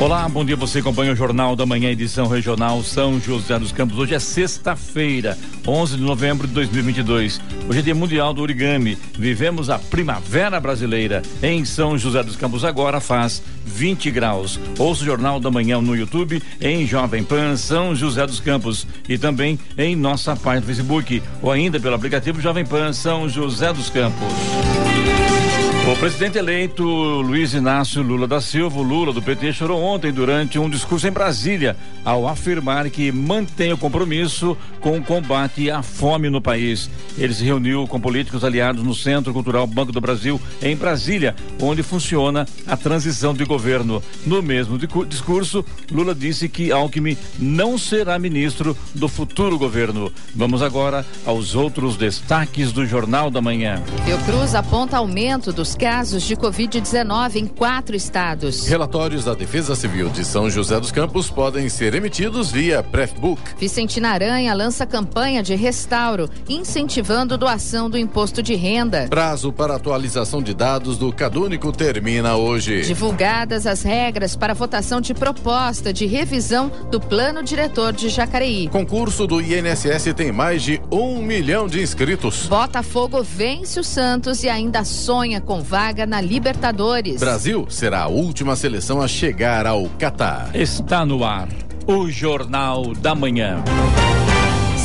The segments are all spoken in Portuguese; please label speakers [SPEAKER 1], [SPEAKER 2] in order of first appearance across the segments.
[SPEAKER 1] Olá, bom dia. Você acompanha o Jornal da Manhã, edição regional São José dos Campos. Hoje é sexta-feira, 11 de novembro de 2022. Hoje é Dia Mundial do Origami. Vivemos a Primavera Brasileira em São José dos Campos. Agora faz 20 graus. Ouça o Jornal da Manhã no YouTube, em Jovem Pan São José dos Campos e também em nossa página do Facebook ou ainda pelo aplicativo Jovem Pan São José dos Campos. O presidente eleito Luiz Inácio Lula da Silva, Lula do PT, chorou ontem durante um discurso em Brasília ao afirmar que mantém o compromisso com o combate à fome no país. Ele se reuniu com políticos aliados no Centro Cultural Banco do Brasil, em Brasília, onde funciona a transição de governo. No mesmo discurso, Lula disse que Alckmin não será ministro do futuro governo. Vamos agora aos outros destaques do Jornal da Manhã.
[SPEAKER 2] Fiocruz aponta aumento dos casos de Covid-19 em quatro estados.
[SPEAKER 3] Relatórios da Defesa Civil de São José dos Campos podem ser emitidos via Prefbook.
[SPEAKER 2] Vicentina Aranha lança campanha de restauro, incentivando doação do imposto de renda.
[SPEAKER 3] Prazo para atualização de dados do Cadúnico termina hoje.
[SPEAKER 2] Divulgadas as regras para votação de proposta de revisão do plano diretor de Jacareí.
[SPEAKER 3] Concurso do INSS tem mais de um milhão de inscritos.
[SPEAKER 2] Botafogo vence o Santos e ainda sonha com vaga na Libertadores.
[SPEAKER 3] Brasil será a última seleção a chegar ao Catar.
[SPEAKER 1] Está no ar o Jornal da Manhã.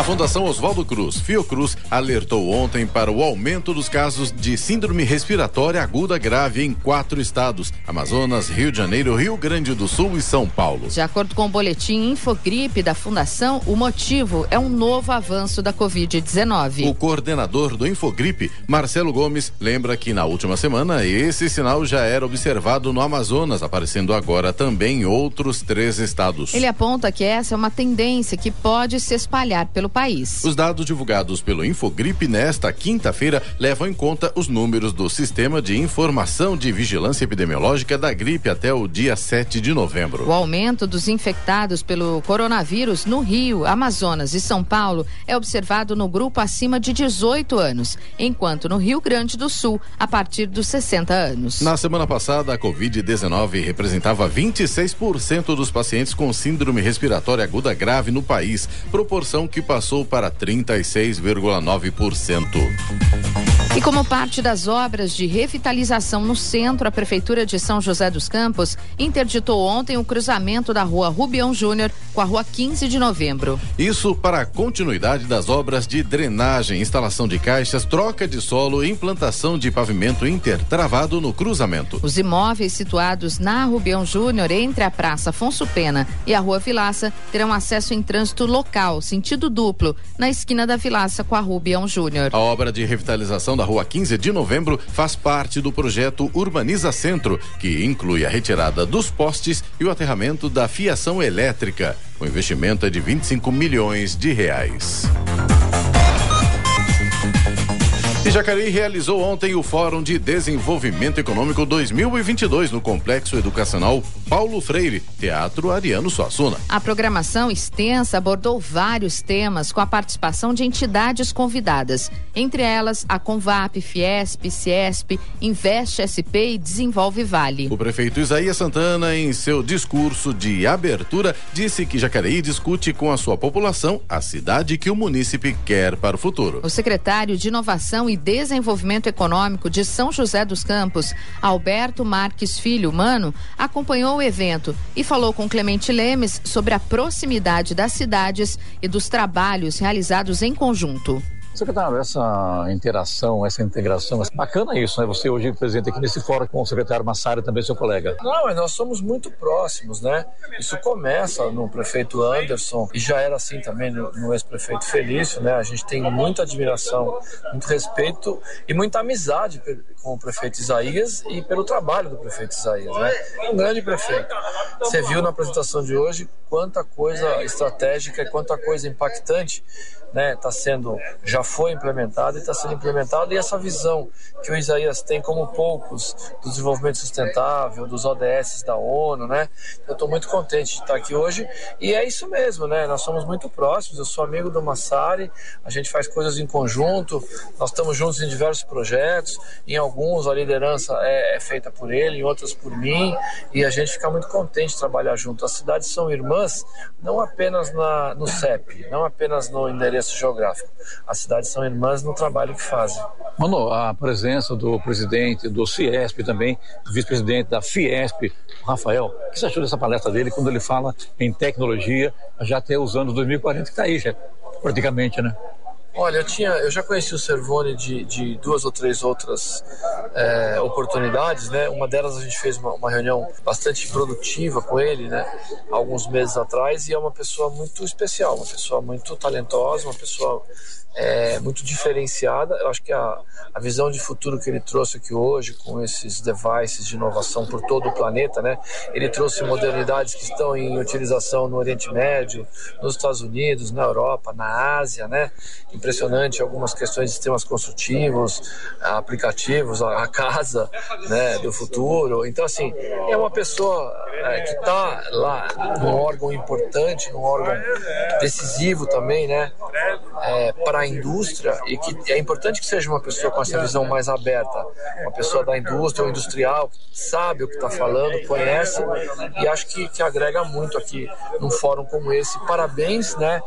[SPEAKER 3] A Fundação Oswaldo Cruz, Fiocruz, alertou ontem para o aumento dos casos de síndrome respiratória aguda grave em quatro estados: Amazonas, Rio de Janeiro, Rio Grande do Sul e São Paulo.
[SPEAKER 2] De acordo com o boletim Infogripe da Fundação, o motivo é um novo avanço da Covid-19.
[SPEAKER 3] O coordenador do Infogripe, Marcelo Gomes, lembra que na última semana esse sinal já era observado no Amazonas, aparecendo agora também em outros três estados.
[SPEAKER 2] Ele aponta que essa é uma tendência que pode se espalhar pelo país.
[SPEAKER 3] Os dados divulgados pelo Infogripe nesta quinta-feira levam em conta os números do Sistema de Informação de Vigilância Epidemiológica da gripe até o dia 7 de novembro.
[SPEAKER 2] O aumento dos infectados pelo coronavírus no Rio, Amazonas e São Paulo é observado no grupo acima de 18 anos, enquanto no Rio Grande do Sul, a partir dos 60 anos.
[SPEAKER 3] Na semana passada, a Covid-19 representava 26% dos pacientes com síndrome respiratória aguda grave no país, proporção que passou para 36,9%.
[SPEAKER 2] E como parte das obras de revitalização no centro, a Prefeitura de São José dos Campos interditou ontem o cruzamento da rua Rubião Júnior com a rua 15 de novembro.
[SPEAKER 3] Isso para a continuidade das obras de drenagem, instalação de caixas, troca de solo e implantação de pavimento intertravado no cruzamento.
[SPEAKER 2] Os imóveis situados na Rubião Júnior, entre a Praça Afonso Pena e a Rua Vilaça, terão acesso em trânsito local, sentido duplo, na esquina da Vilaça com a Rubião Júnior.
[SPEAKER 3] A obra de revitalização da Rua 15 de Novembro faz parte do projeto Urbaniza Centro, que inclui a retirada dos postes e o aterramento da fiação elétrica. O investimento é de 25 milhões de reais. E Jacareí realizou ontem o Fórum de Desenvolvimento Econômico 2022 no Complexo Educacional Paulo Freire, Teatro Ariano Suassuna.
[SPEAKER 2] A programação extensa abordou vários temas com a participação de entidades convidadas, entre elas a Convap, Fiesp, Ciesp, Investe SP e Desenvolve Vale.
[SPEAKER 3] O prefeito Isaías Santana, em seu discurso de abertura, disse que Jacareí discute com a sua população a cidade que o munícipe quer para o futuro.
[SPEAKER 2] O secretário de Inovação e Desenvolvimento Econômico de São José dos Campos, Alberto Marques Filho Mano, acompanhou o evento e falou com Clemente Lemes sobre a proximidade das cidades e dos trabalhos realizados em conjunto.
[SPEAKER 4] Secretário, essa interação, essa integração, bacana isso, né? Você hoje presente aqui nesse fórum com o secretário Massari também seu colega.
[SPEAKER 5] Não, nós somos muito próximos, né? Isso começa no prefeito Anderson e já era assim também no, no ex-prefeito Felício, né? A gente tem muita admiração, muito respeito e muita amizade com o prefeito Isaías e pelo trabalho do prefeito Isaías, né? Um grande prefeito. Você viu na apresentação de hoje quanta coisa estratégica e quanta coisa impactante né, tá sendo, já foi implementada e está sendo implementada, e essa visão que o Isaías tem como poucos do desenvolvimento sustentável, dos ODS da ONU, né? Eu estou muito contente de estar aqui hoje e é isso mesmo, né? Nós somos muito próximos, eu sou amigo do Massari, a gente faz coisas em conjunto, nós estamos juntos em diversos projetos, em alguns a liderança é, é feita por ele, em outros por mim, e a gente fica muito contente de trabalhar junto. As cidades são irmãs, não apenas na, no CEP, não apenas no endereço endereço geográfico. As cidades são irmãs no trabalho que fazem.
[SPEAKER 4] Mano, a presença do presidente do Ciesp também, vice-presidente da Fiesp, Rafael, o que você achou dessa palestra dele quando ele fala em tecnologia já até os anos 2040, que está aí já, praticamente, né?
[SPEAKER 5] Olha, eu, tinha, eu já conheci o Servone de, de duas ou três outras é, oportunidades, né? Uma delas a gente fez uma, uma, reunião bastante produtiva com ele, né? Alguns meses atrás e é uma pessoa muito especial, uma pessoa muito talentosa, uma pessoa é, muito diferenciada. Eu acho que a, a visão de futuro que ele trouxe aqui hoje, com esses devices de inovação por todo o planeta, né? Ele trouxe modernidades que estão em utilização no Oriente Médio, nos Estados Unidos, na Europa, na Ásia, né? Impressionante algumas questões de sistemas construtivos, aplicativos, a, casa, né? Do futuro. Então, assim, é uma pessoa é, que está lá num órgão importante, num órgão decisivo também, né? É, para a indústria e que é importante que seja uma pessoa com essa visão mais aberta, uma pessoa da indústria, um industrial, que sabe o que está falando, conhece e acho que, que agrega muito aqui num fórum como esse. Parabéns, né?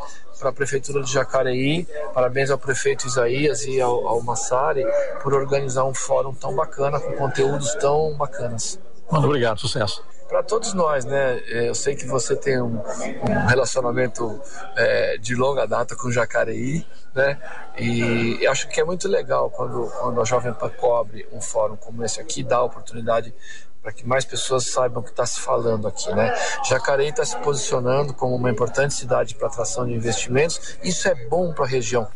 [SPEAKER 5] Para a Prefeitura de Jacareí, parabéns ao prefeito Isaías e ao, ao Massari por organizar um fórum tão bacana, com conteúdos tão bacanas.
[SPEAKER 4] Muito obrigado, sucesso
[SPEAKER 5] para todos nós, né? É, eu sei que você tem um, um relacionamento é, de longa data com Jacareí, né? E acho que é muito legal quando, quando a Jovem Pan cobre um fórum como esse aqui, dá a oportunidade para que mais pessoas saibam o que está se falando aqui, né? Jacareí está se posicionando como uma importante cidade para atração de investimentos. Isso é bom para a região.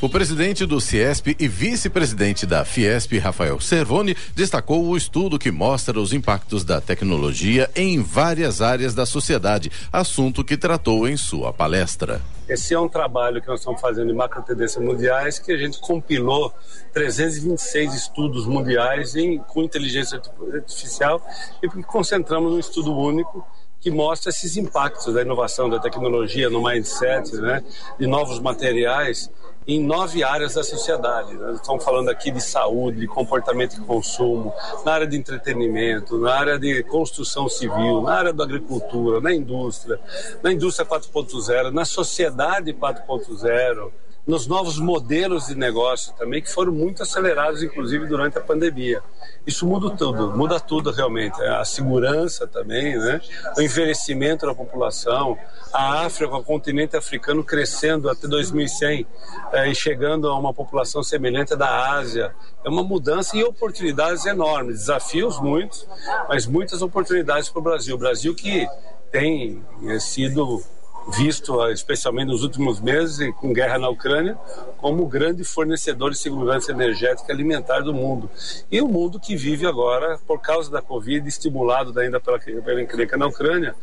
[SPEAKER 3] O presidente do Ciesp e vice-presidente da Fiesp, Rafael Servoni, destacou o estudo que mostra os impactos da tecnologia em várias áreas da sociedade, assunto que tratou em sua palestra.
[SPEAKER 6] Esse é um trabalho que nós estamos fazendo em macro tendências mundiais, que a gente compilou 326 estudos mundiais em, com inteligência artificial e concentramos num estudo único que mostra esses impactos da inovação, da tecnologia no mindset, né, de novos materiais em nove áreas da sociedade. Nós estamos falando aqui de saúde, de comportamento de consumo, na área de entretenimento, na área de construção civil, na área da agricultura, na indústria, na indústria 4.0, na sociedade 4.0 nos novos modelos de negócio também, que foram muito acelerados, inclusive, durante a pandemia. Isso muda tudo, muda tudo realmente. A segurança também, né? o envelhecimento da população, a África, o continente africano crescendo até 2100 é, e chegando a uma população semelhante à da Ásia. É uma mudança e oportunidades enormes, desafios muitos, mas muitas oportunidades para o Brasil. O Brasil que tem é, sido visto, especialmente nos últimos meses, com guerra na Ucrânia, como grande fornecedor de segurança energética e alimentar do mundo. E o mundo que vive agora, por causa da Covid, estimulado ainda pela, pela encrenca na Ucrânia,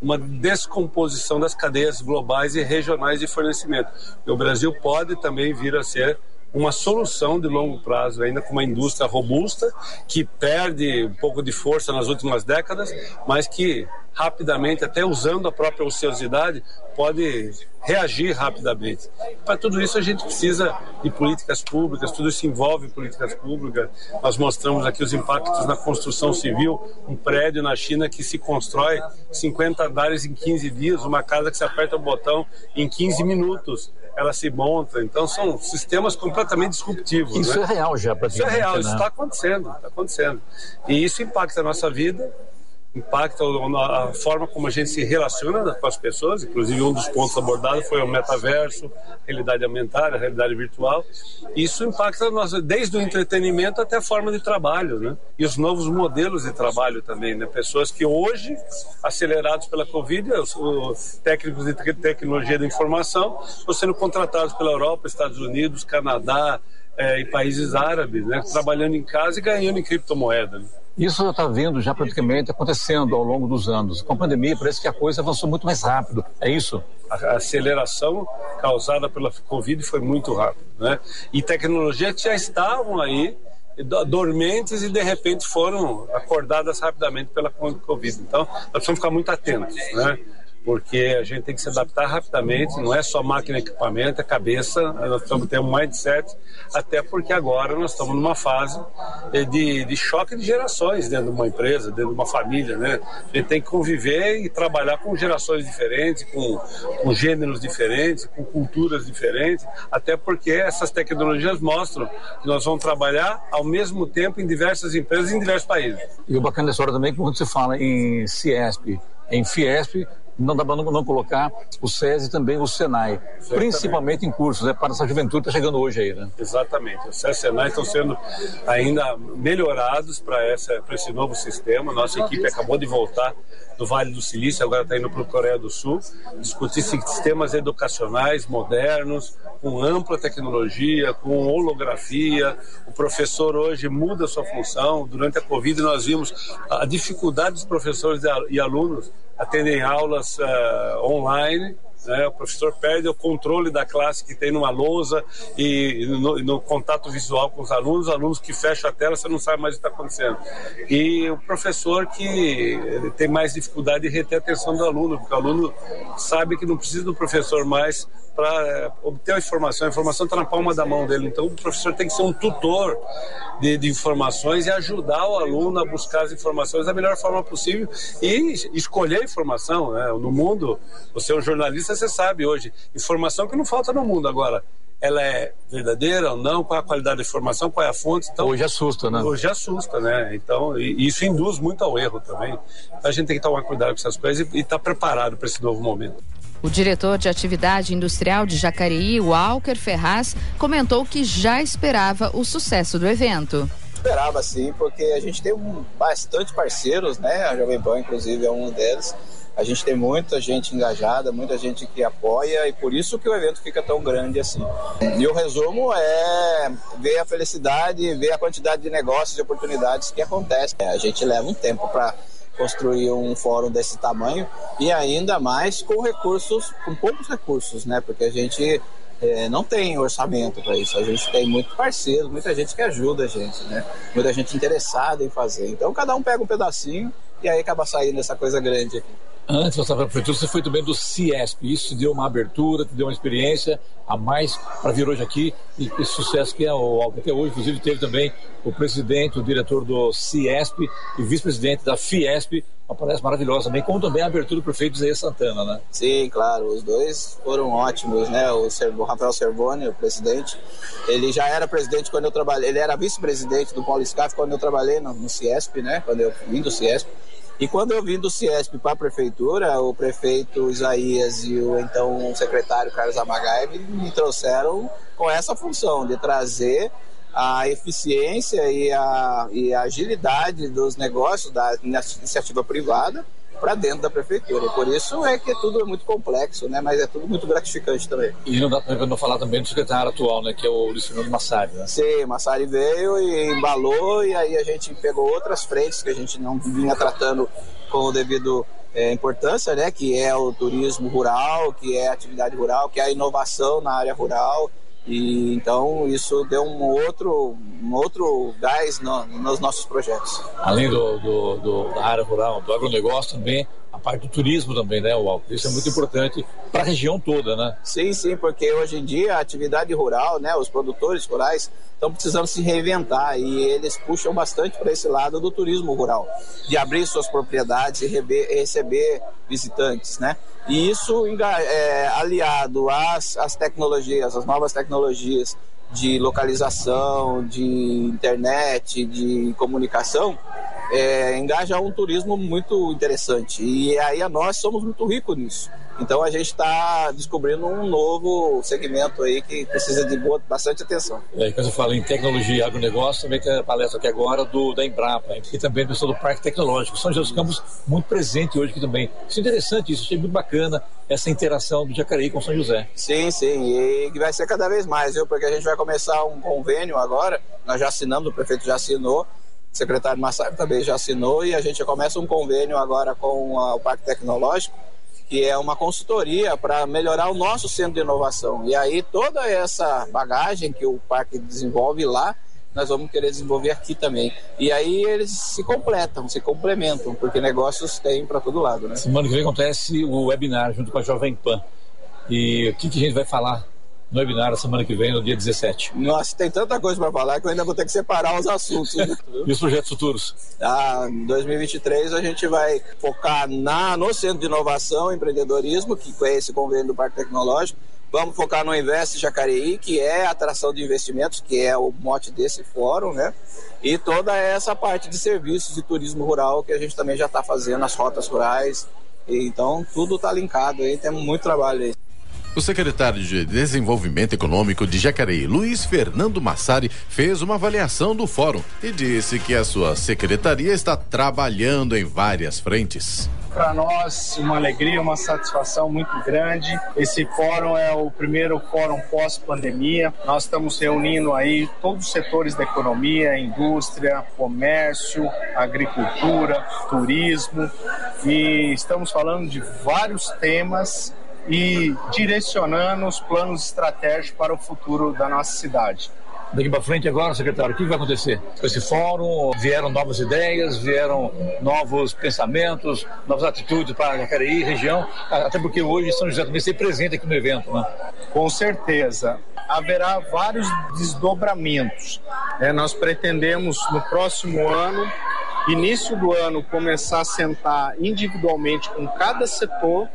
[SPEAKER 6] uma descomposição das cadeias globais e regionais de fornecimento. E o Brasil pode também vir a ser uma solução de longo prazo, ainda com uma indústria robusta, que perde um pouco de força nas últimas décadas, mas que rapidamente, até usando a própria ociosidade, pode reagir rapidamente. Para tudo isso a gente precisa de políticas públicas, tudo isso envolve políticas públicas. Nós mostramos aqui os impactos na construção civil, um prédio na China que se constrói 50 andares em 15 dias, uma casa que se aperta o botão em 15 minutos ela se monta. Então são sistemas completamente disruptivos.
[SPEAKER 4] Isso
[SPEAKER 6] né?
[SPEAKER 4] é real já,
[SPEAKER 6] praticamente. Isso é real, né? isso está acontecendo, está acontecendo. E isso impacta a nossa vida impacta a forma como a gente se relaciona com as pessoas. Inclusive, um dos pontos abordados foi o metaverso, realidade aumentada, realidade virtual. Isso impacta nós, desde o entretenimento até a forma de trabalho, né? E os novos modelos de trabalho também, né? Pessoas que hoje, acelerados pela Covid, os, os técnicos de tecnologia da informação, estão sendo contratados pela Europa, Estados Unidos, Canadá, é, e países árabes, né, trabalhando em casa e ganhando em criptomoeda. Né?
[SPEAKER 4] Isso já está vendo já praticamente acontecendo ao longo dos anos. Com a pandemia parece que a coisa avançou muito mais rápido. É isso?
[SPEAKER 6] A aceleração causada pela Covid foi muito rápida, né? E tecnologias que já estavam aí dormentes e de repente foram acordadas rapidamente pela Covid. Então, nós precisamos ficar muito atentos, né? Porque a gente tem que se adaptar rapidamente, não é só máquina e equipamento, é cabeça, nós estamos tendo um mindset, até porque agora nós estamos numa fase de, de choque de gerações dentro de uma empresa, dentro de uma família, né? A gente tem que conviver e trabalhar com gerações diferentes, com, com gêneros diferentes, com culturas diferentes, até porque essas tecnologias mostram que nós vamos trabalhar ao mesmo tempo em diversas empresas em diversos países.
[SPEAKER 4] E o bacana dessa hora também é que quando se fala em Ciesp, em Fiesp, não dá para não, não, colocar o SESI e também o SENAI, Certamente. principalmente em cursos, né, para essa juventude que está chegando hoje aí, né?
[SPEAKER 6] Exatamente. O SESI e o SENAI estão sendo ainda melhorados para esse novo sistema. Nossa equipe acabou de voltar do Vale do Silício, agora está indo para o Coreia do Sul, discutir sistemas educacionais modernos, com ampla tecnologia, com holografia. O professor hoje muda sua função. Durante a Covid nós vimos a dificuldade dos professores e alunos atendem aulas uh, online né? O professor perde o controle da classe que tem numa lousa e no, no, contato visual com os alunos, os alunos que fecham a tela, você não sabe mais o que está acontecendo. E o professor que tem mais dificuldade de reter a atenção do aluno, porque o aluno sabe que não precisa do professor mais para eh, obter a informação. A informação está na palma da mão dele. Então, o professor tem que ser um tutor de, de, informações e ajudar o aluno a buscar as informações da melhor forma possível e escolher a informação. Né? No mundo, você é um jornalista, você sabe hoje. Informação que não falta no mundo agora ela é verdadeira ou não, qual é a qualidade da informação, qual é a fonte.
[SPEAKER 4] Então, hoje assusta, né?
[SPEAKER 6] Hoje assusta, né? Então, isso induz muito ao erro também. Então, a gente tem que tomar cuidado com essas coisas e estar tá preparado para esse novo momento.
[SPEAKER 2] O diretor de atividade industrial de Jacareí, Walker Ferraz, comentou que já esperava o sucesso do evento
[SPEAKER 7] esperava sim, porque a gente tem um, bastante parceiros, né? A Jovem Pan, inclusive, é um deles. A gente tem muita gente engajada, muita gente que apoia e por isso que o evento fica tão grande assim. E o resumo é ver a felicidade, ver a quantidade de negócios e oportunidades que acontecem. A gente leva um tempo para construir um fórum desse tamanho e ainda mais com recursos, com poucos recursos, né? Porque a gente é, não tem orçamento para isso. A gente tem muito parceiro, muita gente que ajuda a gente, né? Muita gente interessada em fazer. Então cada um pega um pedacinho e aí acaba saindo essa coisa grande aqui.
[SPEAKER 4] Antes de passar para a prefeitura, você foi também do Ciesp. Isso te deu uma abertura, te deu uma experiência a mais para vir hoje aqui e esse sucesso que é o. Até hoje, inclusive, teve também o presidente, o diretor do Ciesp e vice-presidente da Fiesp, uma palestra maravilhosa também, como também a abertura do prefeito Zé Santana, né?
[SPEAKER 7] Sim, claro, os dois foram ótimos, né? O, Rafael Servoni, o presidente, ele já era presidente quando eu trabalhei, ele era vice-presidente do Paulo Scaf quando eu trabalhei no, no Ciesp, né? Quando eu vim do Ciesp. E quando eu vim do Ciesp para a prefeitura, o prefeito Isaías e o então secretário Carlos Amagai me trouxeram com essa função de trazer a eficiência e a, e a agilidade dos negócios da iniciativa privada para dentro da prefeitura. E por isso é que tudo é muito complexo, né? Mas é tudo muito gratificante também.
[SPEAKER 4] E não dá para não falar também do secretário atual, né? Que é o Luiz Fernando Massari, né?
[SPEAKER 7] Sim, Massari veio e embalou e aí a gente pegou outras frentes que a gente não vinha tratando com o devido é, importância, né? Que é o turismo rural, que é a atividade rural, que é a inovação na área rural e então isso deu um outro, um outro gás no, nos nossos projetos.
[SPEAKER 4] Além do, do, do, da área rural, do agronegócio também, parte do turismo também, né, Walter? Isso é muito importante para a região toda, né?
[SPEAKER 7] Sim, sim, porque hoje em dia a atividade rural, né, os produtores rurais estão precisando se reinventar e eles puxam bastante para esse lado do turismo rural, de abrir suas propriedades e receber visitantes, né? E isso é, aliado às, às tecnologias, às novas tecnologias de localização, de internet, de comunicação, é, engaja um turismo muito interessante. E aí nós somos muito ricos nisso. Então a gente está descobrindo um novo segmento aí que precisa de boa, bastante atenção.
[SPEAKER 4] É, quando eu falo em tecnologia e agronegócio, também tem a palestra aqui agora do, da Embrapa e também a pessoa do Parque Tecnológico. São José dos Campos muito presente hoje aqui também. Isso é interessante, isso achei muito bacana, essa interação do Jacareí com São José.
[SPEAKER 7] Sim, sim, e vai ser cada vez mais, viu? Porque a gente vai começar um convênio agora, nós já assinamos, o prefeito já assinou, o secretário Massaro também já assinou e a gente começa um convênio agora com a, o Parque Tecnológico que é uma consultoria para melhorar o nosso centro de inovação. E aí toda essa bagagem que o parque desenvolve lá, nós vamos querer desenvolver aqui também. E aí eles se completam, se complementam, porque negócios tem para todo lado, né?
[SPEAKER 4] Semana que vem acontece o webinar junto com a Jovem Pan. E o que, que a gente vai falar no webinar semana que vem, no dia 17.
[SPEAKER 7] Nossa, tem tanta coisa para falar que eu ainda vou ter que separar os assuntos. Né?
[SPEAKER 4] e os projetos futuros?
[SPEAKER 7] Ah, em 2023 a gente vai focar na, no Centro de Inovação e Empreendedorismo, que é esse convênio do Parque Tecnológico. Vamos focar no Invest Jacareí, que é a atração de investimentos, que é o mote desse fórum, né? E toda essa parte de serviços e turismo rural que a gente também já está fazendo, as rotas rurais. Então, tudo está linkado aí, temos muito trabalho aí.
[SPEAKER 3] O secretário de Desenvolvimento Econômico de Jacareí, Luiz Fernando Massari, fez uma avaliação do fórum e disse que a sua secretaria está trabalhando em várias frentes.
[SPEAKER 8] Para nós, uma alegria, uma satisfação muito grande. Esse fórum é o primeiro fórum pós-pandemia. Nós estamos reunindo aí todos os setores da economia, indústria, comércio, agricultura, turismo e estamos falando de vários temas e direcionando os planos estratégicos para o futuro da nossa cidade.
[SPEAKER 4] Daqui para frente agora, secretário, o que vai acontecer? Com esse fórum, vieram novas ideias, vieram novos pensamentos, novas atitudes para Jacareí, região, até porque hoje São José também ser presente aqui no evento, né?
[SPEAKER 8] Com certeza. Haverá vários desdobramentos. É, nós pretendemos, no próximo ano, início do ano, começar a sentar individualmente com cada setor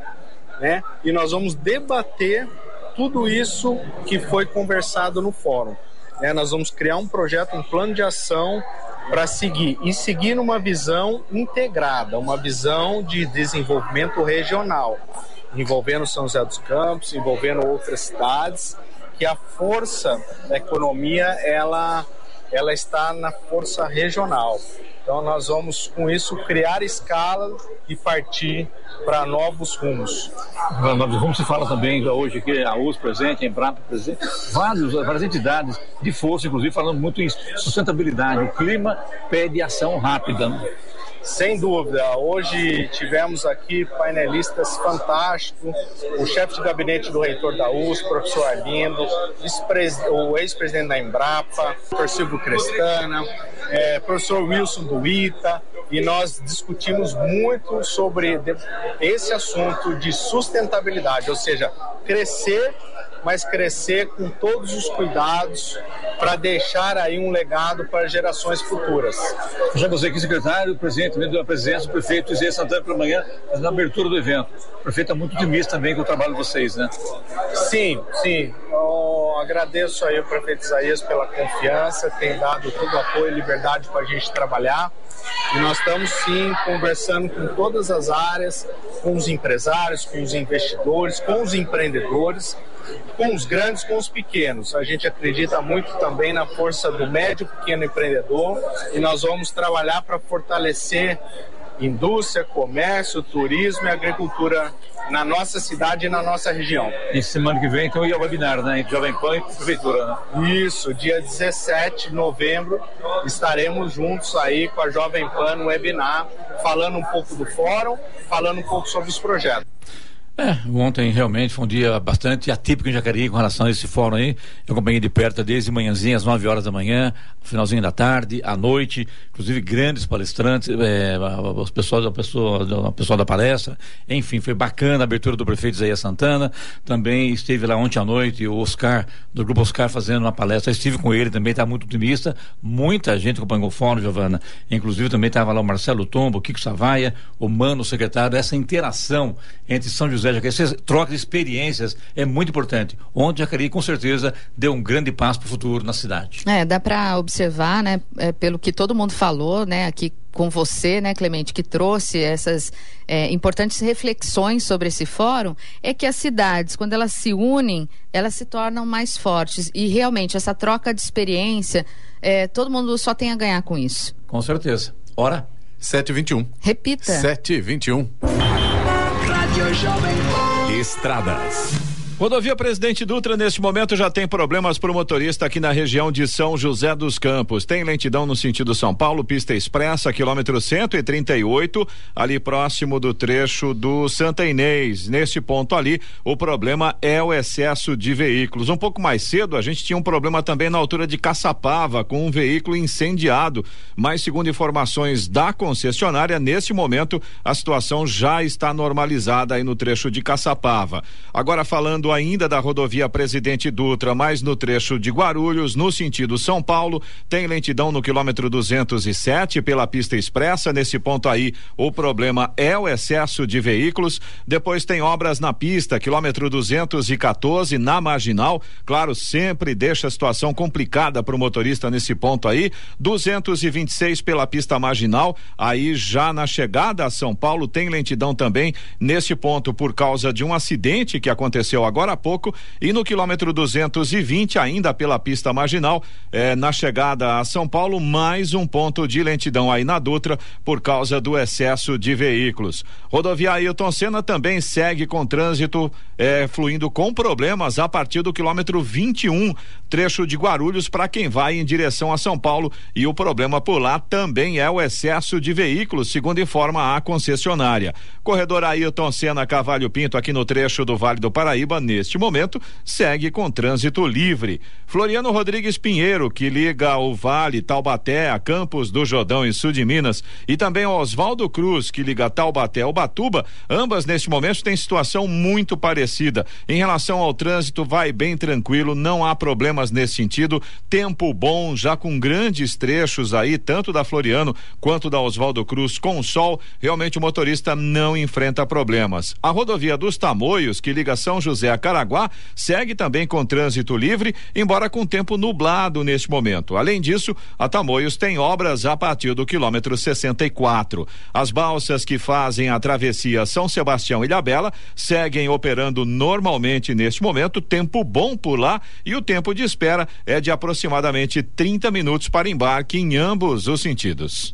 [SPEAKER 8] né? E nós vamos debater tudo isso que foi conversado no fórum. Né? Nós vamos criar um projeto, um plano de ação para seguir e seguir numa visão integrada, uma visão de desenvolvimento regional, envolvendo São José dos Campos, envolvendo outras cidades, que a força da economia ela ela está na força regional. Então nós vamos com isso criar escala e partir para novos rumos.
[SPEAKER 4] Novos rumos se fala também hoje que a US presente, a Embrapa presente, vários, várias entidades de força, inclusive falando muito em sustentabilidade. O clima pede ação rápida. Né?
[SPEAKER 8] Sem dúvida. Hoje tivemos aqui painelistas fantásticos, o chefe de gabinete do reitor da US, professor Arlindo, o ex-presidente da Embrapa, professor Silvio Crestana, é, professor Wilson do ITA, e nós discutimos muito sobre esse assunto de sustentabilidade, ou seja, crescer mas crescer com todos os cuidados para deixar aí um legado para gerações futuras.
[SPEAKER 4] Já você aqui, secretário, presidente da presidência, o prefeito Zé Santana para amanhã, na abertura do evento. O prefeito é muito otimista também com o trabalho de vocês, né?
[SPEAKER 8] Sim, sim. Eu agradeço aí o prefeito Isaías pela confiança, tem dado todo o apoio e liberdade para a gente trabalhar. E nós estamos sim conversando com todas as áreas, com os empresários, com os investidores, com os empreendedores, com os grandes, com os pequenos. A gente acredita muito também na força do médio pequeno empreendedor e nós vamos trabalhar para fortalecer indústria, comércio, turismo e agricultura na nossa cidade e na nossa região.
[SPEAKER 4] E semana que vem, então, ia o webinar, né? Entre Jovem Pan e Prefeitura, né?
[SPEAKER 8] Isso, dia 17 de novembro, estaremos juntos aí com a Jovem Pan no webinar, falando um pouco do fórum, falando um pouco sobre os projetos.
[SPEAKER 1] É, ontem realmente foi um dia bastante atípico em Jacareí com relação a esse fórum aí. Eu acompanhei de perto desde manhãzinha, às 9 horas da manhã, finalzinho da tarde, à noite, inclusive grandes palestrantes, é, os pessoal, pessoa, pessoal da palestra, enfim, foi bacana a abertura do prefeito Isaías Santana. Também esteve lá ontem à noite o Oscar, do Grupo Oscar, fazendo uma palestra. Estive com ele também, está muito otimista. Muita gente acompanhou o fórum, Giovana. Inclusive também estava lá o Marcelo Tombo, o Kiko Savaia, o Mano, o secretário, essa interação entre São José José Jacareí, essa troca de experiências é muito importante. Onde Jacareí, com certeza, deu um grande passo para o futuro na cidade.
[SPEAKER 2] É, dá para observar, né, é, pelo que todo mundo falou, né, aqui com você, né, Clemente, que trouxe essas é, importantes reflexões sobre esse fórum, é que as cidades, quando elas se unem, elas se tornam mais fortes. E realmente, essa troca de experiência, é, todo mundo só tem a ganhar com isso.
[SPEAKER 1] Com certeza. Ora.
[SPEAKER 3] 721.
[SPEAKER 2] Repita.
[SPEAKER 3] 721.
[SPEAKER 9] Estradas. Rodovia Presidente Dutra, neste momento, já tem problemas para o motorista aqui na região de São José dos Campos. Tem lentidão no sentido São Paulo, pista expressa, quilômetro 138, ali próximo do trecho do Santa Inês. Neste ponto ali, o problema é o excesso de veículos. Um pouco mais cedo, a gente tinha um problema também na altura de Caçapava, com um veículo incendiado. Mas, segundo informações da concessionária, neste momento, a situação já está normalizada aí no trecho de Caçapava. Agora, falando Ainda da rodovia Presidente Dutra, mas no trecho de Guarulhos, no sentido São Paulo, tem lentidão no quilômetro 207 pela pista expressa. Nesse ponto aí, o problema é o excesso de veículos. Depois tem obras na pista, quilômetro 214 na marginal. Claro, sempre deixa a situação complicada para o motorista nesse ponto aí. 226 pela pista marginal. Aí já na chegada a São Paulo tem lentidão também nesse ponto por causa de um acidente que aconteceu agora agora há pouco, e no quilômetro 220, ainda pela pista marginal, eh, na chegada a São Paulo, mais um ponto de lentidão aí na Dutra por causa do excesso de veículos. Rodovia Ailton Senna também segue com trânsito eh, fluindo com problemas a partir do quilômetro 21, trecho de Guarulhos para quem vai em direção a São Paulo. E o problema por lá também é o excesso de veículos, segundo informa a concessionária. Corredor Ailton Senna Cavalho Pinto, aqui no trecho do Vale do Paraíba, neste momento, segue com trânsito livre. Floriano Rodrigues Pinheiro, que liga o Vale, Taubaté, a Campos do Jordão e Sul de Minas, e também Oswaldo Cruz, que liga Taubaté ao Batuba, ambas neste momento têm situação muito parecida. Em relação ao trânsito, vai bem tranquilo, não há problemas nesse sentido. Tempo bom, já com grandes trechos aí, tanto da Floriano quanto da Oswaldo Cruz com sol. Realmente o motorista não enfrenta problemas. A rodovia dos Tamoios, que liga São José a Caraguá, segue também com trânsito livre, embora com tempo nublado neste momento. Além disso, a Tamoios tem obras a partir do quilômetro 64. As balsas que fazem a travessia São Sebastião e Ilhabela seguem operando normalmente neste momento, tempo bom por lá e o tempo de espera é de aproximadamente 30 minutos para embarque em ambos os sentidos.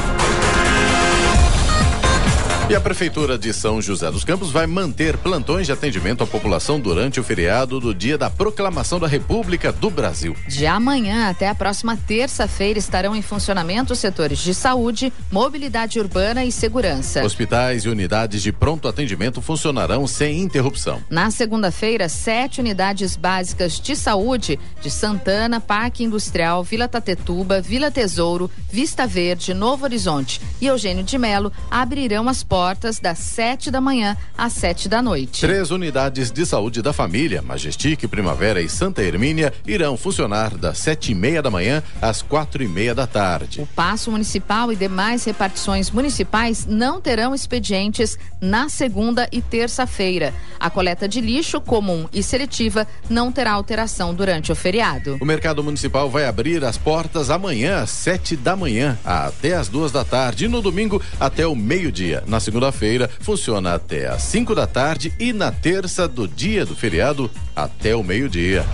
[SPEAKER 2] e
[SPEAKER 3] a Prefeitura de São José dos Campos vai manter plantões de atendimento à população durante o feriado do dia da Proclamação da República do Brasil.
[SPEAKER 2] De amanhã até a próxima terça-feira estarão em funcionamento os setores de saúde, mobilidade urbana e segurança.
[SPEAKER 3] Hospitais e unidades de pronto atendimento funcionarão sem interrupção.
[SPEAKER 2] Na segunda-feira, sete unidades básicas de saúde de Santana, Parque Industrial, Vila Tatetuba, Vila Tesouro, Vista Verde, Novo Horizonte e Eugênio de Melo abrirão as portas portas das 7 da manhã às 7 da noite.
[SPEAKER 3] Três unidades de saúde da família, Majestic, Primavera e Santa Hermínia, irão funcionar das sete e meia da manhã às quatro e meia da tarde.
[SPEAKER 2] O Passo Municipal e demais repartições municipais não terão expedientes na segunda e terça-feira. A coleta de lixo comum e seletiva não terá alteração durante o feriado.
[SPEAKER 3] O mercado municipal vai abrir as portas amanhã às sete da manhã até às duas da tarde e no domingo até o meio-dia. Na segunda-feira funciona até às 5 da tarde e na terça do dia do feriado até o meio-dia.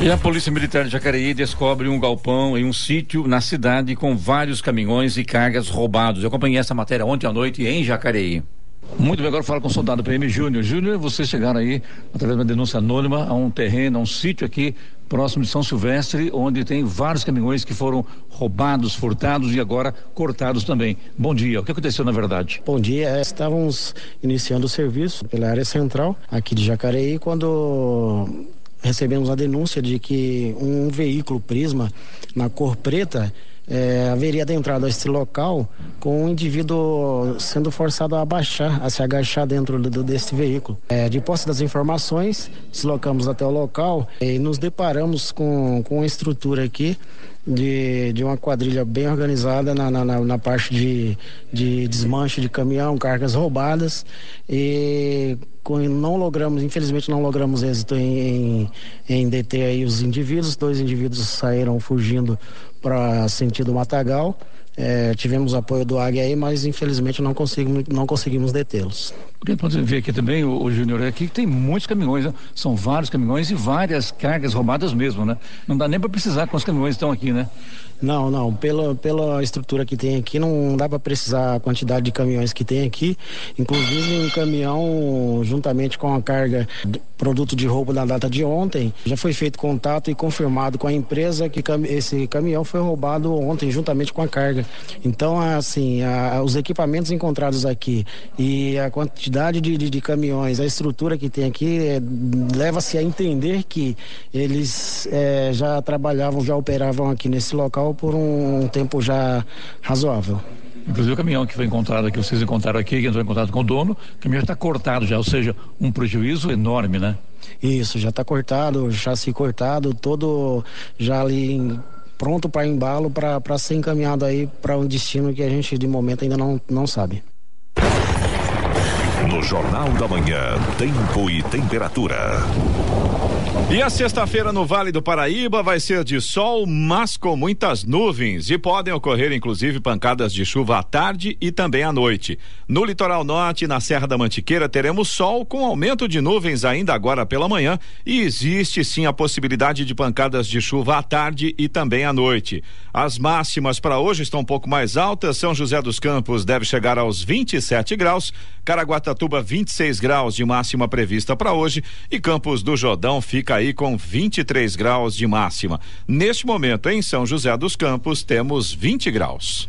[SPEAKER 1] E a Polícia Militar de Jacareí descobre um galpão em um sítio na cidade com vários caminhões e cargas roubados. Eu acompanhei essa matéria ontem à noite em Jacareí. Muito bem, agora fala com o soldado PM Júnior. Júnior, vocês chegaram aí, através de uma denúncia anônima, a um terreno, a um sítio aqui próximo de São Silvestre, onde tem vários caminhões que foram roubados, furtados e agora cortados também. Bom dia, o que aconteceu na verdade?
[SPEAKER 10] Bom dia, estávamos iniciando o serviço pela área central aqui de Jacareí quando recebemos a denúncia de que um veículo Prisma na cor preta é, haveria adentrado a este local com um indivíduo sendo forçado a abaixar, a se agachar dentro do, deste veículo. É, de posse das informações, deslocamos até o local e nos deparamos com, com uma estrutura aqui de, de uma quadrilha bem organizada na, na, na parte de, de desmanche de caminhão, cargas roubadas e não logramos, infelizmente não logramos êxito em, em, em deter os indivíduos, dois indivíduos saíram fugindo para sentido Matagal. É, tivemos apoio do Águia aí, mas infelizmente não conseguimos, não conseguimos detê-los.
[SPEAKER 1] Pode ver aqui também, o, o Júnior, aqui tem muitos caminhões, né? são vários caminhões e várias cargas roubadas mesmo, né? Não dá nem para precisar quantos caminhões estão aqui, né?
[SPEAKER 10] Não, não. Pela, pela estrutura que tem aqui, não dá para precisar a quantidade de caminhões que tem aqui. Inclusive, um caminhão, juntamente com a carga de produto de roubo na data de ontem, já foi feito contato e confirmado com a empresa que esse caminhão foi roubado ontem, juntamente com a carga. Então, assim, a, os equipamentos encontrados aqui e a quantidade de, de, de caminhões, a estrutura que tem aqui, é, leva-se a entender que eles é, já trabalhavam, já operavam aqui nesse local por um tempo já razoável.
[SPEAKER 1] Inclusive o caminhão que foi encontrado aqui, vocês encontraram aqui, que entrou em contato com o dono, o caminhão está cortado já, ou seja, um prejuízo enorme, né?
[SPEAKER 10] Isso, já está cortado, chassi cortado, todo já ali em, pronto para embalo para ser encaminhado aí para um destino que a gente de momento ainda não, não sabe.
[SPEAKER 11] No Jornal da Manhã, tempo e temperatura.
[SPEAKER 9] E a sexta-feira no Vale do Paraíba vai ser de sol, mas com muitas nuvens e podem ocorrer inclusive pancadas de chuva à tarde e também à noite. No litoral norte, na Serra da Mantiqueira, teremos sol com aumento de nuvens ainda agora pela manhã e existe sim a possibilidade de pancadas de chuva à tarde e também à noite. As máximas para hoje estão um pouco mais altas. São José dos Campos deve chegar aos 27 graus, Caraguatatuba 26 graus de máxima prevista para hoje e Campos do Jordão fica aí com 23 graus de máxima. Neste momento, em São José dos Campos, temos 20 graus.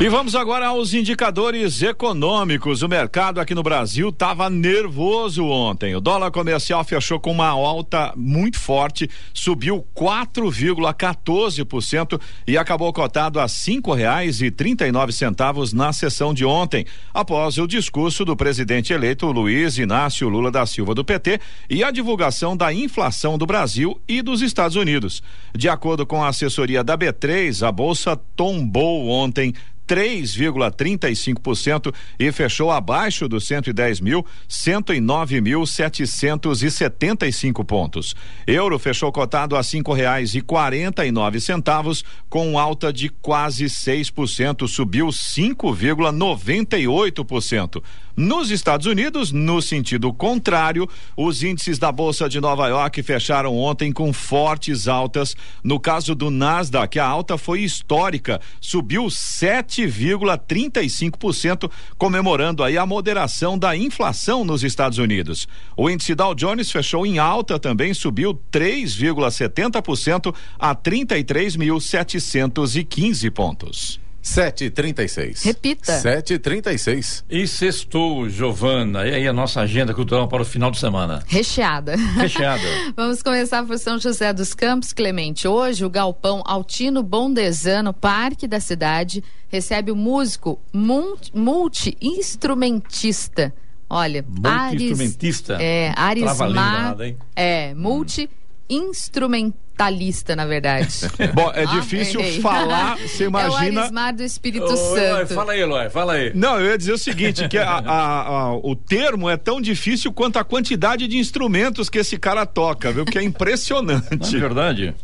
[SPEAKER 9] E vamos agora aos indicadores econômicos. O mercado aqui no Brasil estava nervoso ontem. O dólar comercial fechou com uma alta muito forte, subiu 4,14% e acabou cotado a cinco reais e trinta e nove centavos na sessão de ontem, após o discurso do presidente eleito Luiz Inácio Lula da Silva do PT e a divulgação da inflação do Brasil e dos Estados Unidos. De acordo com a assessoria da B3, a bolsa tombou ontem 3,35% e fechou abaixo dos 110 mil, 109 mil 775 pontos. Euro fechou cotado a cinco reais e quarenta e nove centavos, com alta de quase 6%, subiu 5,98%. Nos Estados Unidos, no sentido contrário, os índices da Bolsa de Nova York fecharam ontem com fortes altas. No caso do Nasdaq, a alta foi histórica, subiu 7,35%, comemorando aí a moderação da inflação nos Estados Unidos. O índice Dow Jones fechou em alta também, subiu 3,70% a 33.715 pontos.
[SPEAKER 3] 7h36.
[SPEAKER 2] Repita.
[SPEAKER 3] 7h36.
[SPEAKER 1] E sextou, Giovana. E aí a nossa agenda cultural para o final de semana?
[SPEAKER 2] Recheada.
[SPEAKER 1] Recheada.
[SPEAKER 2] Vamos começar por São José dos Campos, Clemente. Hoje, o Galpão Altino Bondesano, Parque da Cidade, recebe o músico multi-instrumentista. Olha,
[SPEAKER 1] multi-instrumentista.
[SPEAKER 2] É, Arismar. É, multi-instrumentista Talista, na verdade.
[SPEAKER 9] Bom, é
[SPEAKER 2] Ah,
[SPEAKER 9] difícil
[SPEAKER 2] errei.
[SPEAKER 9] falar, você
[SPEAKER 2] É o
[SPEAKER 9] imagina.
[SPEAKER 2] Arismar do Espírito
[SPEAKER 1] Ô,
[SPEAKER 2] Santo.
[SPEAKER 1] Eloy, fala aí, Eloy, fala aí.
[SPEAKER 9] Não, eu ia dizer o seguinte, que a- a- a- o termo é tão difícil quanto a quantidade de instrumentos que esse cara toca, viu? Que é
[SPEAKER 1] Não é
[SPEAKER 9] impressionante.
[SPEAKER 1] verdade?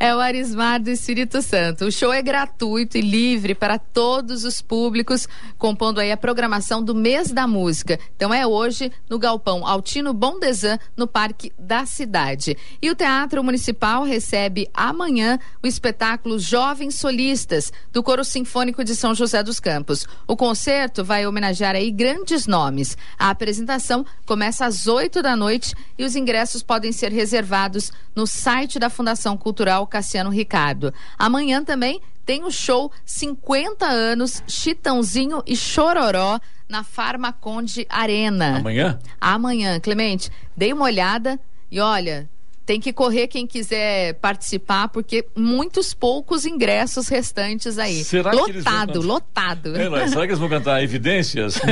[SPEAKER 2] É o Arismar do Espírito Santo. O show é gratuito e livre para todos os públicos, compondo aí a programação do mês da música. Então é hoje no Galpão Altino Bondesan, no Parque da Cidade. E o Teatro Municipal recebe amanhã o espetáculo Jovens Solistas, do Coro Sinfônico de São José dos Campos. O concerto vai homenagear aí grandes nomes. A apresentação começa às 8 da noite e os ingressos podem ser reservados no site da Fundação Cultural Cassiano Ricardo. Amanhã também tem o show 50 anos Chitãozinho e Chororó na Farmaconde Arena.
[SPEAKER 1] Amanhã?
[SPEAKER 2] Amanhã, Clemente, dei uma olhada e olha, tem que correr quem quiser participar, porque muitos poucos ingressos restantes aí.
[SPEAKER 1] Será que eles vão
[SPEAKER 2] lotado,
[SPEAKER 1] cantar?
[SPEAKER 2] lotado.
[SPEAKER 1] Eloy, será que eles vão cantar evidências?
[SPEAKER 2] Ah, com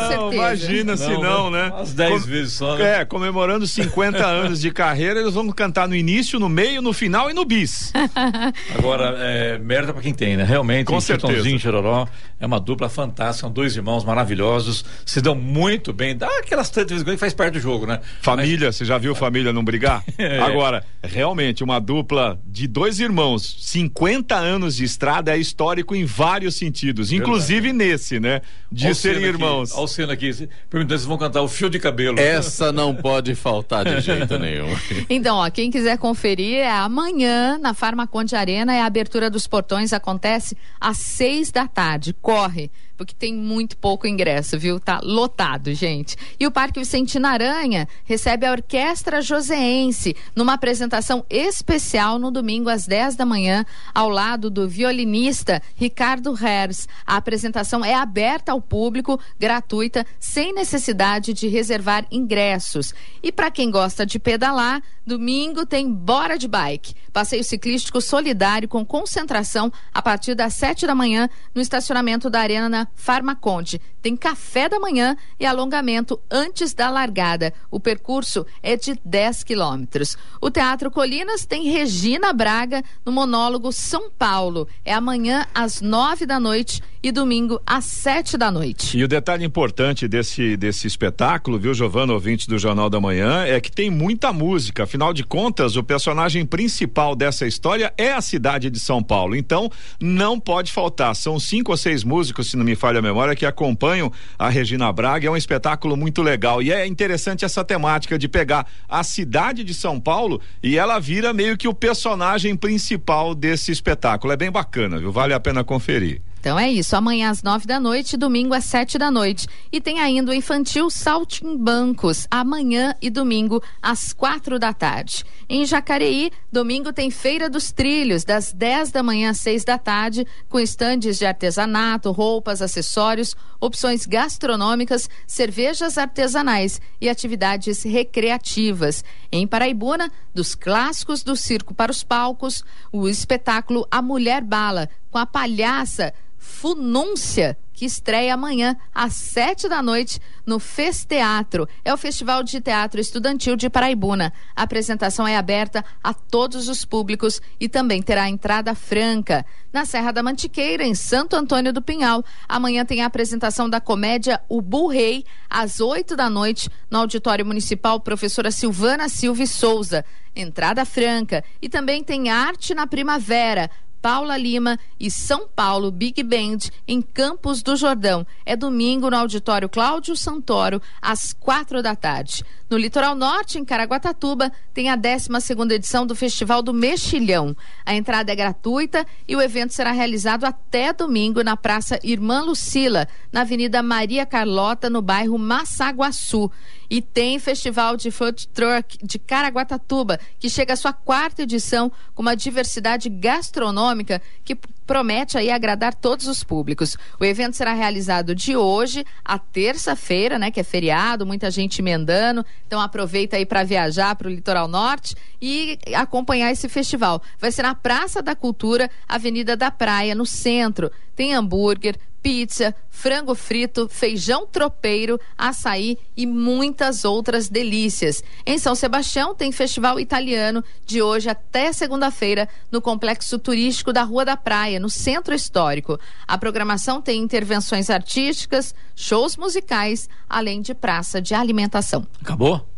[SPEAKER 9] Não,
[SPEAKER 2] certeza.
[SPEAKER 9] imagina se não, né?
[SPEAKER 1] Umas 10
[SPEAKER 9] Com-
[SPEAKER 1] vezes só, né?
[SPEAKER 9] É, comemorando 50 anos de carreira, eles vão cantar no início, no meio, no final e no bis.
[SPEAKER 1] Agora, é, merda pra quem tem, né? Realmente,
[SPEAKER 9] Com certeza.
[SPEAKER 1] e Chororó é uma dupla fantástica, são dois irmãos maravilhosos, se dão muito bem, dá aquelas tantas vezes que faz parte do jogo, né?
[SPEAKER 9] Família, você já viu família não brigar?
[SPEAKER 1] É.
[SPEAKER 9] Agora, realmente, uma dupla de dois irmãos, 50 anos de estrada é histórico em vários sentidos, inclusive nesse, né? De
[SPEAKER 1] Olha o
[SPEAKER 9] serem irmãos.
[SPEAKER 1] Olha o Senna aqui, perguntando se vão cantar o fio de cabelo.
[SPEAKER 3] Essa não pode faltar de jeito nenhum.
[SPEAKER 2] Então, ó, quem quiser conferir é amanhã na Farmaconde Arena é a abertura dos portões acontece às seis da tarde. Corre, porque tem muito pouco ingresso, viu? Tá lotado, gente. E o Parque Vicentina Aranha recebe a Orquestra Joseense numa apresentação especial no domingo às 10 da manhã, ao lado do violinista Ricardo Hers. A apresentação é aberta ao público, gratuita, sem necessidade de reservar ingressos. E para quem gosta de pedalar, domingo tem Bora de Bike, passeio ciclístico solidário com concentração a partir das 7 da manhã no estacionamento da Arena Farmaconde. Tem café da manhã e alongamento antes da largada. O percurso é de 10 quilômetros. O Teatro Colinas tem Regina Braga no monólogo São Paulo. É amanhã às 9 da noite e domingo às 7 da noite.
[SPEAKER 9] E o detalhe importante desse, desse espetáculo, viu, Giovana, ouvinte do Jornal da Manhã, é que tem muita música. Afinal de contas, o personagem principal dessa história é a cidade de São Paulo. Então, não pode faltar. São cinco ou seis músicos, se não me falha a memória, que acompanham a Regina Braga. É um espetáculo muito legal. E é interessante essa temática de pegar a cidade de São Paulo e ela vira meio que o personagem principal desse espetáculo. É bem bacana, viu? Vale a pena conferir.
[SPEAKER 2] Então é isso, amanhã às nove da noite, domingo às sete da noite. E tem ainda o infantil Saltimbancos, amanhã e domingo às quatro da tarde. Em Jacareí, domingo tem Feira dos Trilhos, das 10 da manhã às seis da tarde, com estandes de artesanato, roupas, acessórios, opções gastronômicas, cervejas artesanais e atividades recreativas. Em Paraibuna, dos clássicos do circo para os palcos, o espetáculo A Mulher Bala, com a palhaça Funúncia, que estreia amanhã às sete da noite no Festeatro. É o Festival de Teatro Estudantil de Paraibuna. A apresentação é aberta a todos os públicos e também terá entrada franca. Na Serra da Mantiqueira, em Santo Antônio do Pinhal, amanhã tem a apresentação da comédia O Bull Rei, às oito da noite, no Auditório Municipal Professora Silvana Silva Souza. Entrada franca. E também tem Arte na Primavera. Paula Lima e São Paulo Big Band em Campos do Jordão. É domingo no auditório Cláudio Santoro, às quatro da tarde. No litoral norte, em Caraguatatuba, tem a 12 segunda edição do Festival do Mexilhão. A entrada é gratuita e o evento será realizado até domingo na Praça Irmã Lucila, na Avenida Maria Carlota, no bairro Massaguaçu. E tem Festival de Food Truck de Caraguatatuba, que chega à sua quarta edição com uma diversidade gastronômica que promete aí agradar todos os públicos. O evento será realizado de hoje a terça-feira, né, que é feriado, muita gente emendando. Então aproveita aí para viajar para o litoral norte e acompanhar esse festival. Vai ser na Praça da Cultura, Avenida da Praia, no centro. Tem hambúrguer, pizza, frango frito, feijão tropeiro, açaí e muitas outras delícias. Em São Sebastião tem festival italiano de hoje até segunda-feira no complexo turístico da Rua da Praia, no Centro Histórico. A programação tem intervenções artísticas, shows musicais, além de praça de alimentação.
[SPEAKER 1] Acabou?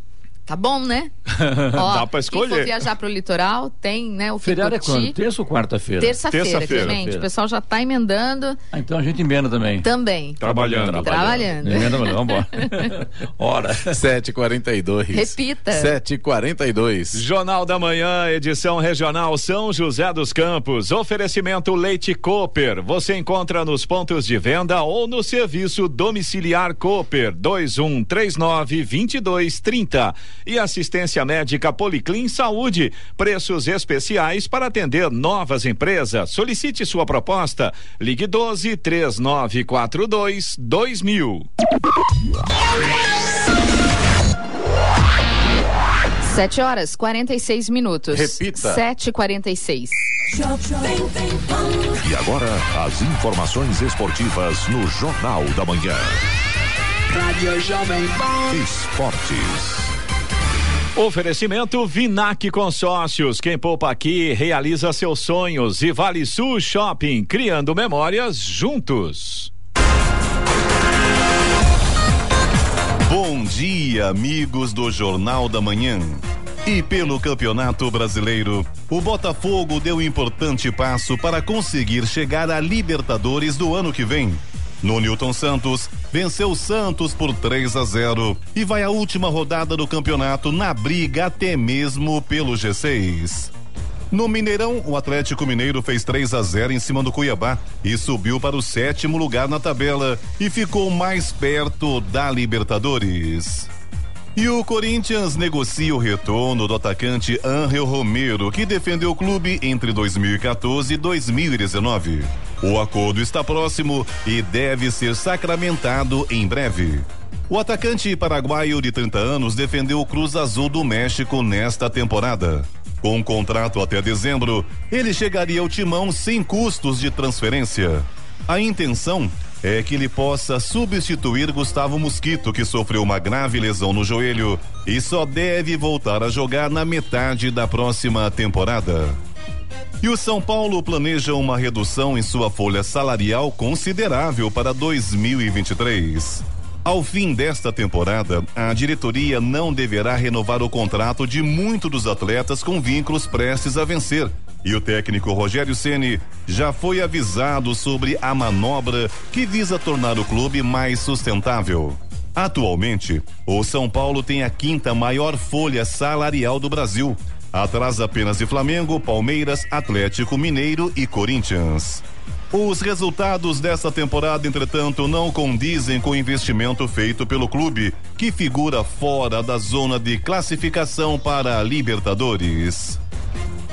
[SPEAKER 2] Tá bom, né?
[SPEAKER 9] Ó, Dá pra escolher.
[SPEAKER 2] Quem for viajar pro litoral, tem, né? O
[SPEAKER 1] feriado é quando? Terça ou quarta-feira?
[SPEAKER 2] Terça-feira, Terça Clemente. O pessoal já tá emendando.
[SPEAKER 1] Ah, então a gente emenda também.
[SPEAKER 2] Também.
[SPEAKER 9] Trabalhando.
[SPEAKER 2] Trabalhando.
[SPEAKER 1] Emenda, vamos embora. Hora.
[SPEAKER 3] 7h42.
[SPEAKER 2] Repita.
[SPEAKER 3] 7h42.
[SPEAKER 9] Jornal da Manhã, edição regional São José dos Campos. Oferecimento Leite Cooper. Você encontra nos pontos de venda ou no serviço domiciliar Cooper 2139 2230 e assistência médica Policlin Saúde. Preços especiais para atender novas empresas. Solicite sua proposta. Ligue 12 3942 2000.
[SPEAKER 2] Sete horas, 46 minutos.
[SPEAKER 3] Repita.
[SPEAKER 2] Sete e quarenta e seis.
[SPEAKER 11] E agora, as informações esportivas no Jornal da Manhã.
[SPEAKER 12] Rádio Jovem Pan.
[SPEAKER 11] Esportes.
[SPEAKER 9] Oferecimento Vinac Consórcios. Quem poupa aqui realiza seus sonhos. E Vale Sul Shopping, criando memórias juntos.
[SPEAKER 13] Bom dia, amigos do Jornal da Manhã. E pelo Campeonato Brasileiro, o Botafogo deu um importante passo para conseguir chegar à Libertadores do ano que vem. No Newton Santos, venceu o Santos por 3 a 0 e vai à última rodada do campeonato na briga até mesmo pelo G6. No Mineirão, o Atlético Mineiro fez 3 a 0 em cima do Cuiabá e subiu para o sétimo lugar na tabela e ficou mais perto da Libertadores. E o Corinthians negocia o retorno do atacante Ángel Romero, que defendeu o clube entre 2014 e 2019. O acordo está próximo e deve ser sacramentado em breve. O atacante paraguaio de 30 anos defendeu o Cruz Azul do México nesta temporada. Com um contrato até dezembro, ele chegaria ao timão sem custos de transferência. A intenção é que ele possa substituir Gustavo Mosquito, que sofreu uma grave lesão no joelho e só deve voltar a jogar na metade da próxima temporada. E o São Paulo planeja uma redução em sua folha salarial considerável para 2023. Ao fim desta temporada, a diretoria não deverá renovar o contrato de muitos dos atletas com vínculos prestes a vencer. E o técnico Rogério Ceni já foi avisado sobre a manobra que visa tornar o clube mais sustentável. Atualmente, o São Paulo tem a quinta maior folha salarial do Brasil, atrás apenas de Flamengo, Palmeiras, Atlético Mineiro e Corinthians. Os resultados dessa temporada, entretanto, não condizem com o investimento feito pelo clube, que figura fora da zona de classificação para a Libertadores.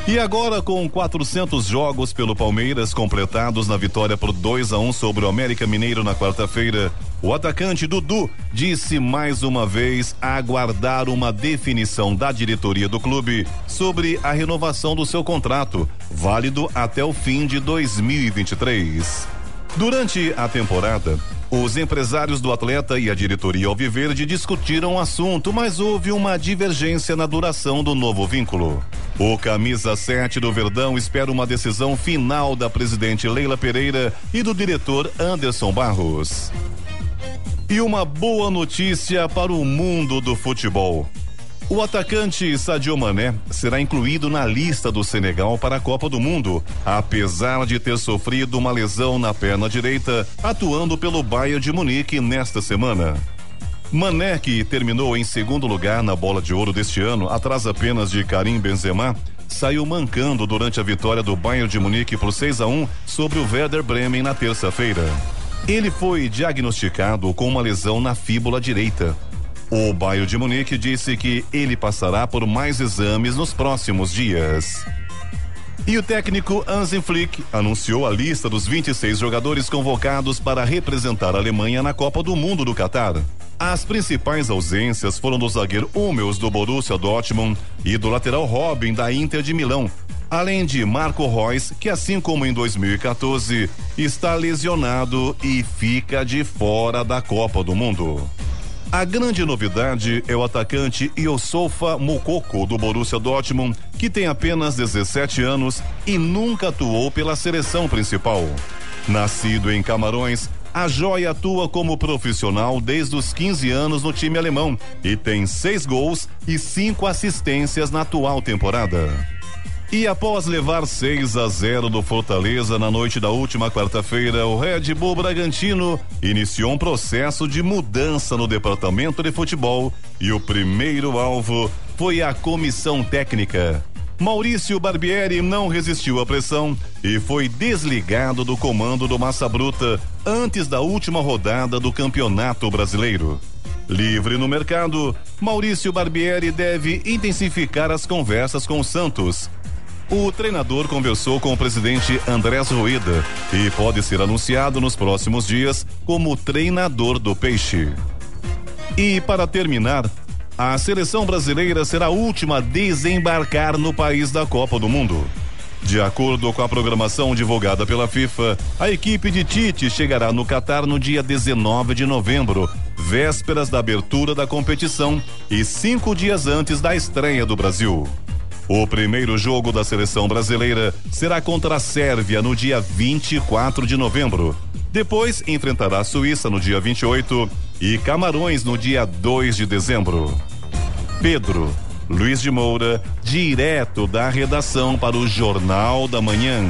[SPEAKER 13] E agora, com 400 jogos pelo Palmeiras completados na vitória por 2 a 1 um sobre o América Mineiro na quarta-feira, o atacante Dudu disse mais uma vez aguardar uma definição da diretoria do clube sobre a renovação do seu contrato, válido até o fim de 2023. Durante a temporada, os empresários do atleta e a diretoria Alviverde discutiram o assunto, mas houve uma divergência na duração do novo vínculo. O camisa 7 do Verdão espera uma decisão final da presidente Leila Pereira e do diretor Anderson Barros. E uma boa notícia para o mundo do futebol. O atacante Sadio Mané será incluído na lista do Senegal para a Copa do Mundo, apesar de ter sofrido uma lesão na perna direita, atuando pelo Bayern de Munique nesta semana. Mané, que terminou em segundo lugar na bola de ouro deste ano, atrás apenas de Karim Benzema, saiu mancando durante a vitória do Bayern de Munique por 6 a 1 sobre o Werder Bremen na terça-feira. Ele foi diagnosticado com uma lesão na fíbula direita. O Bayern de Munique disse que ele passará por mais exames nos próximos dias. E o técnico Hansi Flick anunciou a lista dos 26 jogadores convocados para representar a Alemanha na Copa do Mundo do Catar. As principais ausências foram do zagueiro Hummels do Borussia Dortmund e do lateral Robin da Inter de Milão, além de Marco Reus, que assim como em 2014, está lesionado e fica de fora da Copa do Mundo. A grande novidade é o atacante Iosofa Mukoko do Borussia Dortmund, que tem apenas 17 anos e nunca atuou pela seleção principal. Nascido em Camarões, a joia atua como profissional desde os 15 anos no time alemão e tem seis gols e cinco assistências na atual temporada. E após levar 6 a 0 do Fortaleza na noite da última quarta-feira, o Red Bull Bragantino iniciou um processo de mudança no departamento de futebol e o primeiro alvo foi a comissão técnica. Maurício Barbieri não resistiu à pressão e foi desligado do comando do Massa Bruta antes da última rodada do Campeonato Brasileiro. Livre no mercado, Maurício Barbieri deve intensificar as conversas com o Santos o treinador conversou com o presidente Andrés Ruida e pode ser anunciado nos próximos dias como treinador do Peixe. E para terminar, a seleção brasileira será a última a desembarcar no país da Copa do Mundo. De acordo com a programação divulgada pela FIFA, a equipe de Tite chegará no Catar no dia 19 de novembro, vésperas da abertura da competição e cinco dias antes da estreia do Brasil. O primeiro jogo da seleção brasileira será contra a Sérvia no dia 24 de novembro. Depois enfrentará a Suíça no dia 28 e Camarões no dia 2 de dezembro. Pedro Luiz de Moura, direto da redação para o Jornal da Manhã.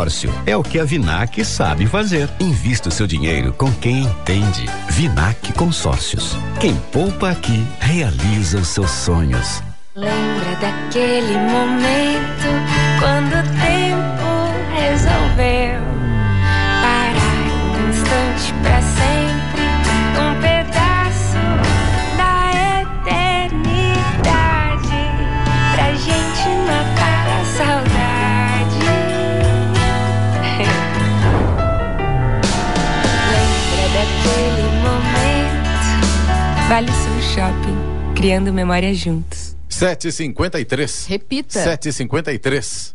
[SPEAKER 14] consórcio é o que a Vinac sabe fazer. Invista o seu dinheiro com quem entende. Vinac Consórcios. Quem poupa aqui realiza os seus sonhos.
[SPEAKER 15] Lembra daquele momento quando o tempo resolveu Vale Sul Shopping, criando memórias juntos.
[SPEAKER 3] 753.
[SPEAKER 2] Repita.
[SPEAKER 3] 753.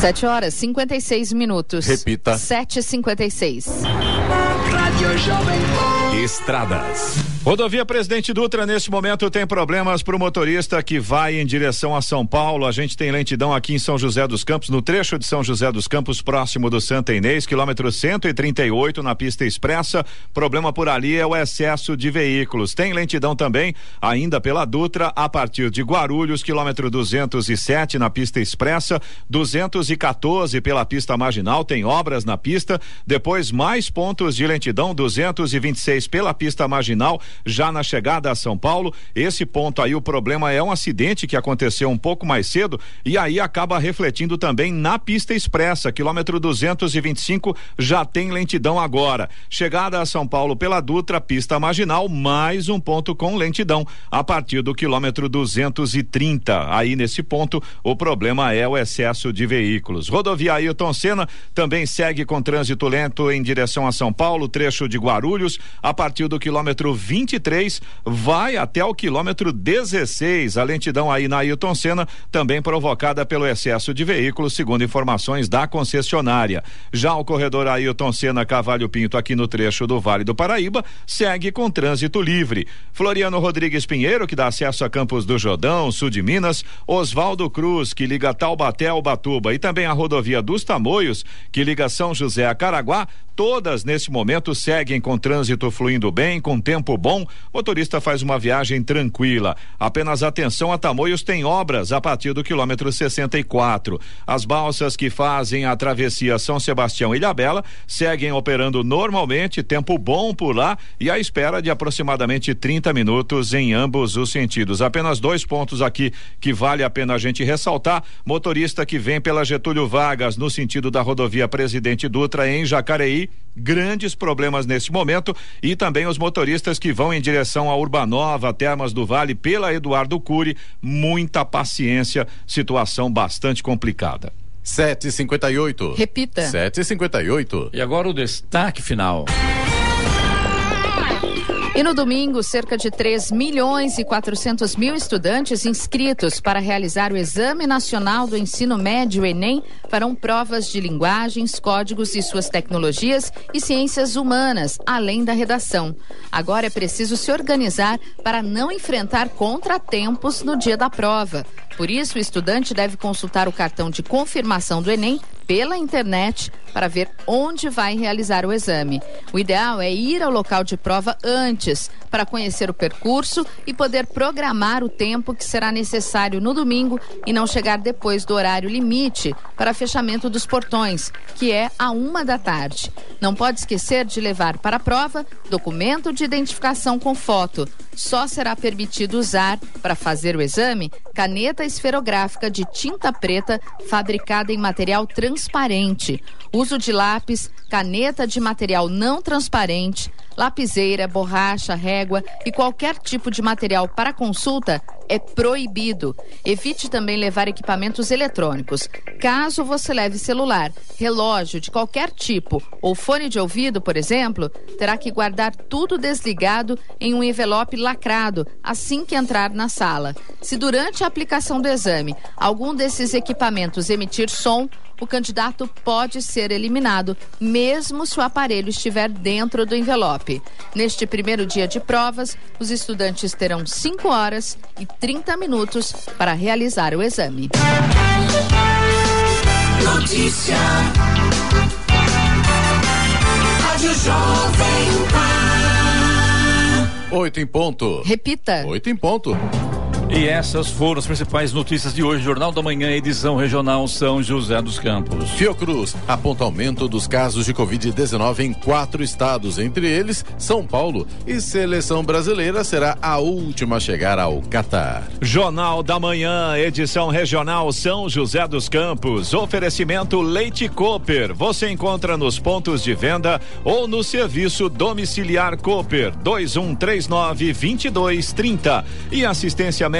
[SPEAKER 2] 7 horas 56 minutos.
[SPEAKER 3] Repita.
[SPEAKER 2] 7h56.
[SPEAKER 12] Rádio Jovem Pan.
[SPEAKER 9] Estradas. Rodovia Presidente Dutra, nesse momento, tem problemas para o motorista que vai em direção a São Paulo. A gente tem lentidão aqui em São José dos Campos, no trecho de São José dos Campos, próximo do Santa Inês, quilômetro 138, na pista expressa. Problema por ali é o excesso de veículos. Tem lentidão também, ainda pela Dutra, a partir de Guarulhos, quilômetro 207, na pista expressa, 214 pela pista marginal. Tem obras na pista. Depois, mais pontos de lentidão, 226 pela pista marginal já na chegada a São Paulo. Esse ponto aí, o problema é um acidente que aconteceu um pouco mais cedo e aí acaba refletindo também na pista expressa, quilômetro 225, já tem lentidão agora. Chegada a São Paulo pela Dutra, pista marginal, mais um ponto com lentidão a partir do quilômetro 230. Aí nesse ponto, o problema é o excesso de veículos. Rodovia Ailton Senna também segue com trânsito lento em direção a São Paulo, trecho de Guarulhos, a partir do quilômetro 20 23 vai até o quilômetro 16. A lentidão aí na Ailton Senna também provocada pelo excesso de veículos, segundo informações da concessionária. Já o corredor Ailton Senna Cavalho Pinto aqui no trecho do Vale do Paraíba segue com trânsito livre. Floriano Rodrigues Pinheiro, que dá acesso a Campos do Jordão, sul de Minas, Oswaldo Cruz, que liga Taubaté ao Batuba e também a rodovia dos Tamoios, que liga São José a Caraguá, todas neste momento seguem com trânsito fluindo bem, com tempo bom. Motorista faz uma viagem tranquila. Apenas atenção a Tamoios tem obras a partir do quilômetro 64. As balsas que fazem a travessia São Sebastião e Ilhabela seguem operando normalmente, tempo bom por lá e à espera de aproximadamente 30 minutos em ambos os sentidos. Apenas dois pontos aqui que vale a pena a gente ressaltar. Motorista que vem pela Getúlio Vargas no sentido da rodovia Presidente Dutra em Jacareí, grandes problemas neste momento e também os motoristas que vão em direção a Urbanova, Termas do Vale pela Eduardo Cury, muita paciência, situação bastante complicada.
[SPEAKER 3] 758.
[SPEAKER 2] Repita.
[SPEAKER 3] 758.
[SPEAKER 1] E agora o destaque final.
[SPEAKER 2] E no domingo, cerca de 3 milhões e 400 mil estudantes inscritos para realizar o Exame Nacional do Ensino Médio Enem farão provas de linguagens, códigos e suas tecnologias e ciências humanas, além da redação. Agora é preciso se organizar para não enfrentar contratempos no dia da prova. Por isso, o estudante deve consultar o cartão de confirmação do Enem pela internet para ver onde vai realizar o exame. O ideal é ir ao local de prova antes, para conhecer o percurso e poder programar o tempo que será necessário no domingo e não chegar depois do horário limite para fechamento dos portões, que é a uma da tarde. Não pode esquecer de levar para a prova documento de identificação com foto. Só será permitido usar, para fazer o exame, caneta esferográfica de tinta preta fabricada em material transparente. Uso de lápis, caneta de material não transparente, lapiseira, borracha, régua e qualquer tipo de material para consulta é proibido. Evite também levar equipamentos eletrônicos. Caso você leve celular, relógio de qualquer tipo ou fone de ouvido, por exemplo, terá que guardar tudo desligado em um envelope lacrado assim que entrar na sala. Se durante a aplicação do exame algum desses equipamentos emitir som, o candidato pode ser eliminado, mesmo se o aparelho estiver dentro do envelope. Neste primeiro dia de provas, os estudantes terão 5 horas e 30 minutos para realizar o exame.
[SPEAKER 12] Notícia. Rádio Jovem Pan.
[SPEAKER 3] Oito em ponto.
[SPEAKER 2] Repita.
[SPEAKER 3] Oito em ponto.
[SPEAKER 1] E essas foram as principais notícias de hoje, Jornal da Manhã, edição regional São José dos Campos.
[SPEAKER 3] Fiocruz aponta aumento dos casos de Covid-19 em quatro estados, entre eles São Paulo. E seleção brasileira será a última a chegar ao Catar.
[SPEAKER 9] Jornal da Manhã, edição regional São José dos Campos. Oferecimento Leite Cooper. Você encontra nos pontos de venda ou no serviço domiciliar Cooper 2139 2230 e assistência médica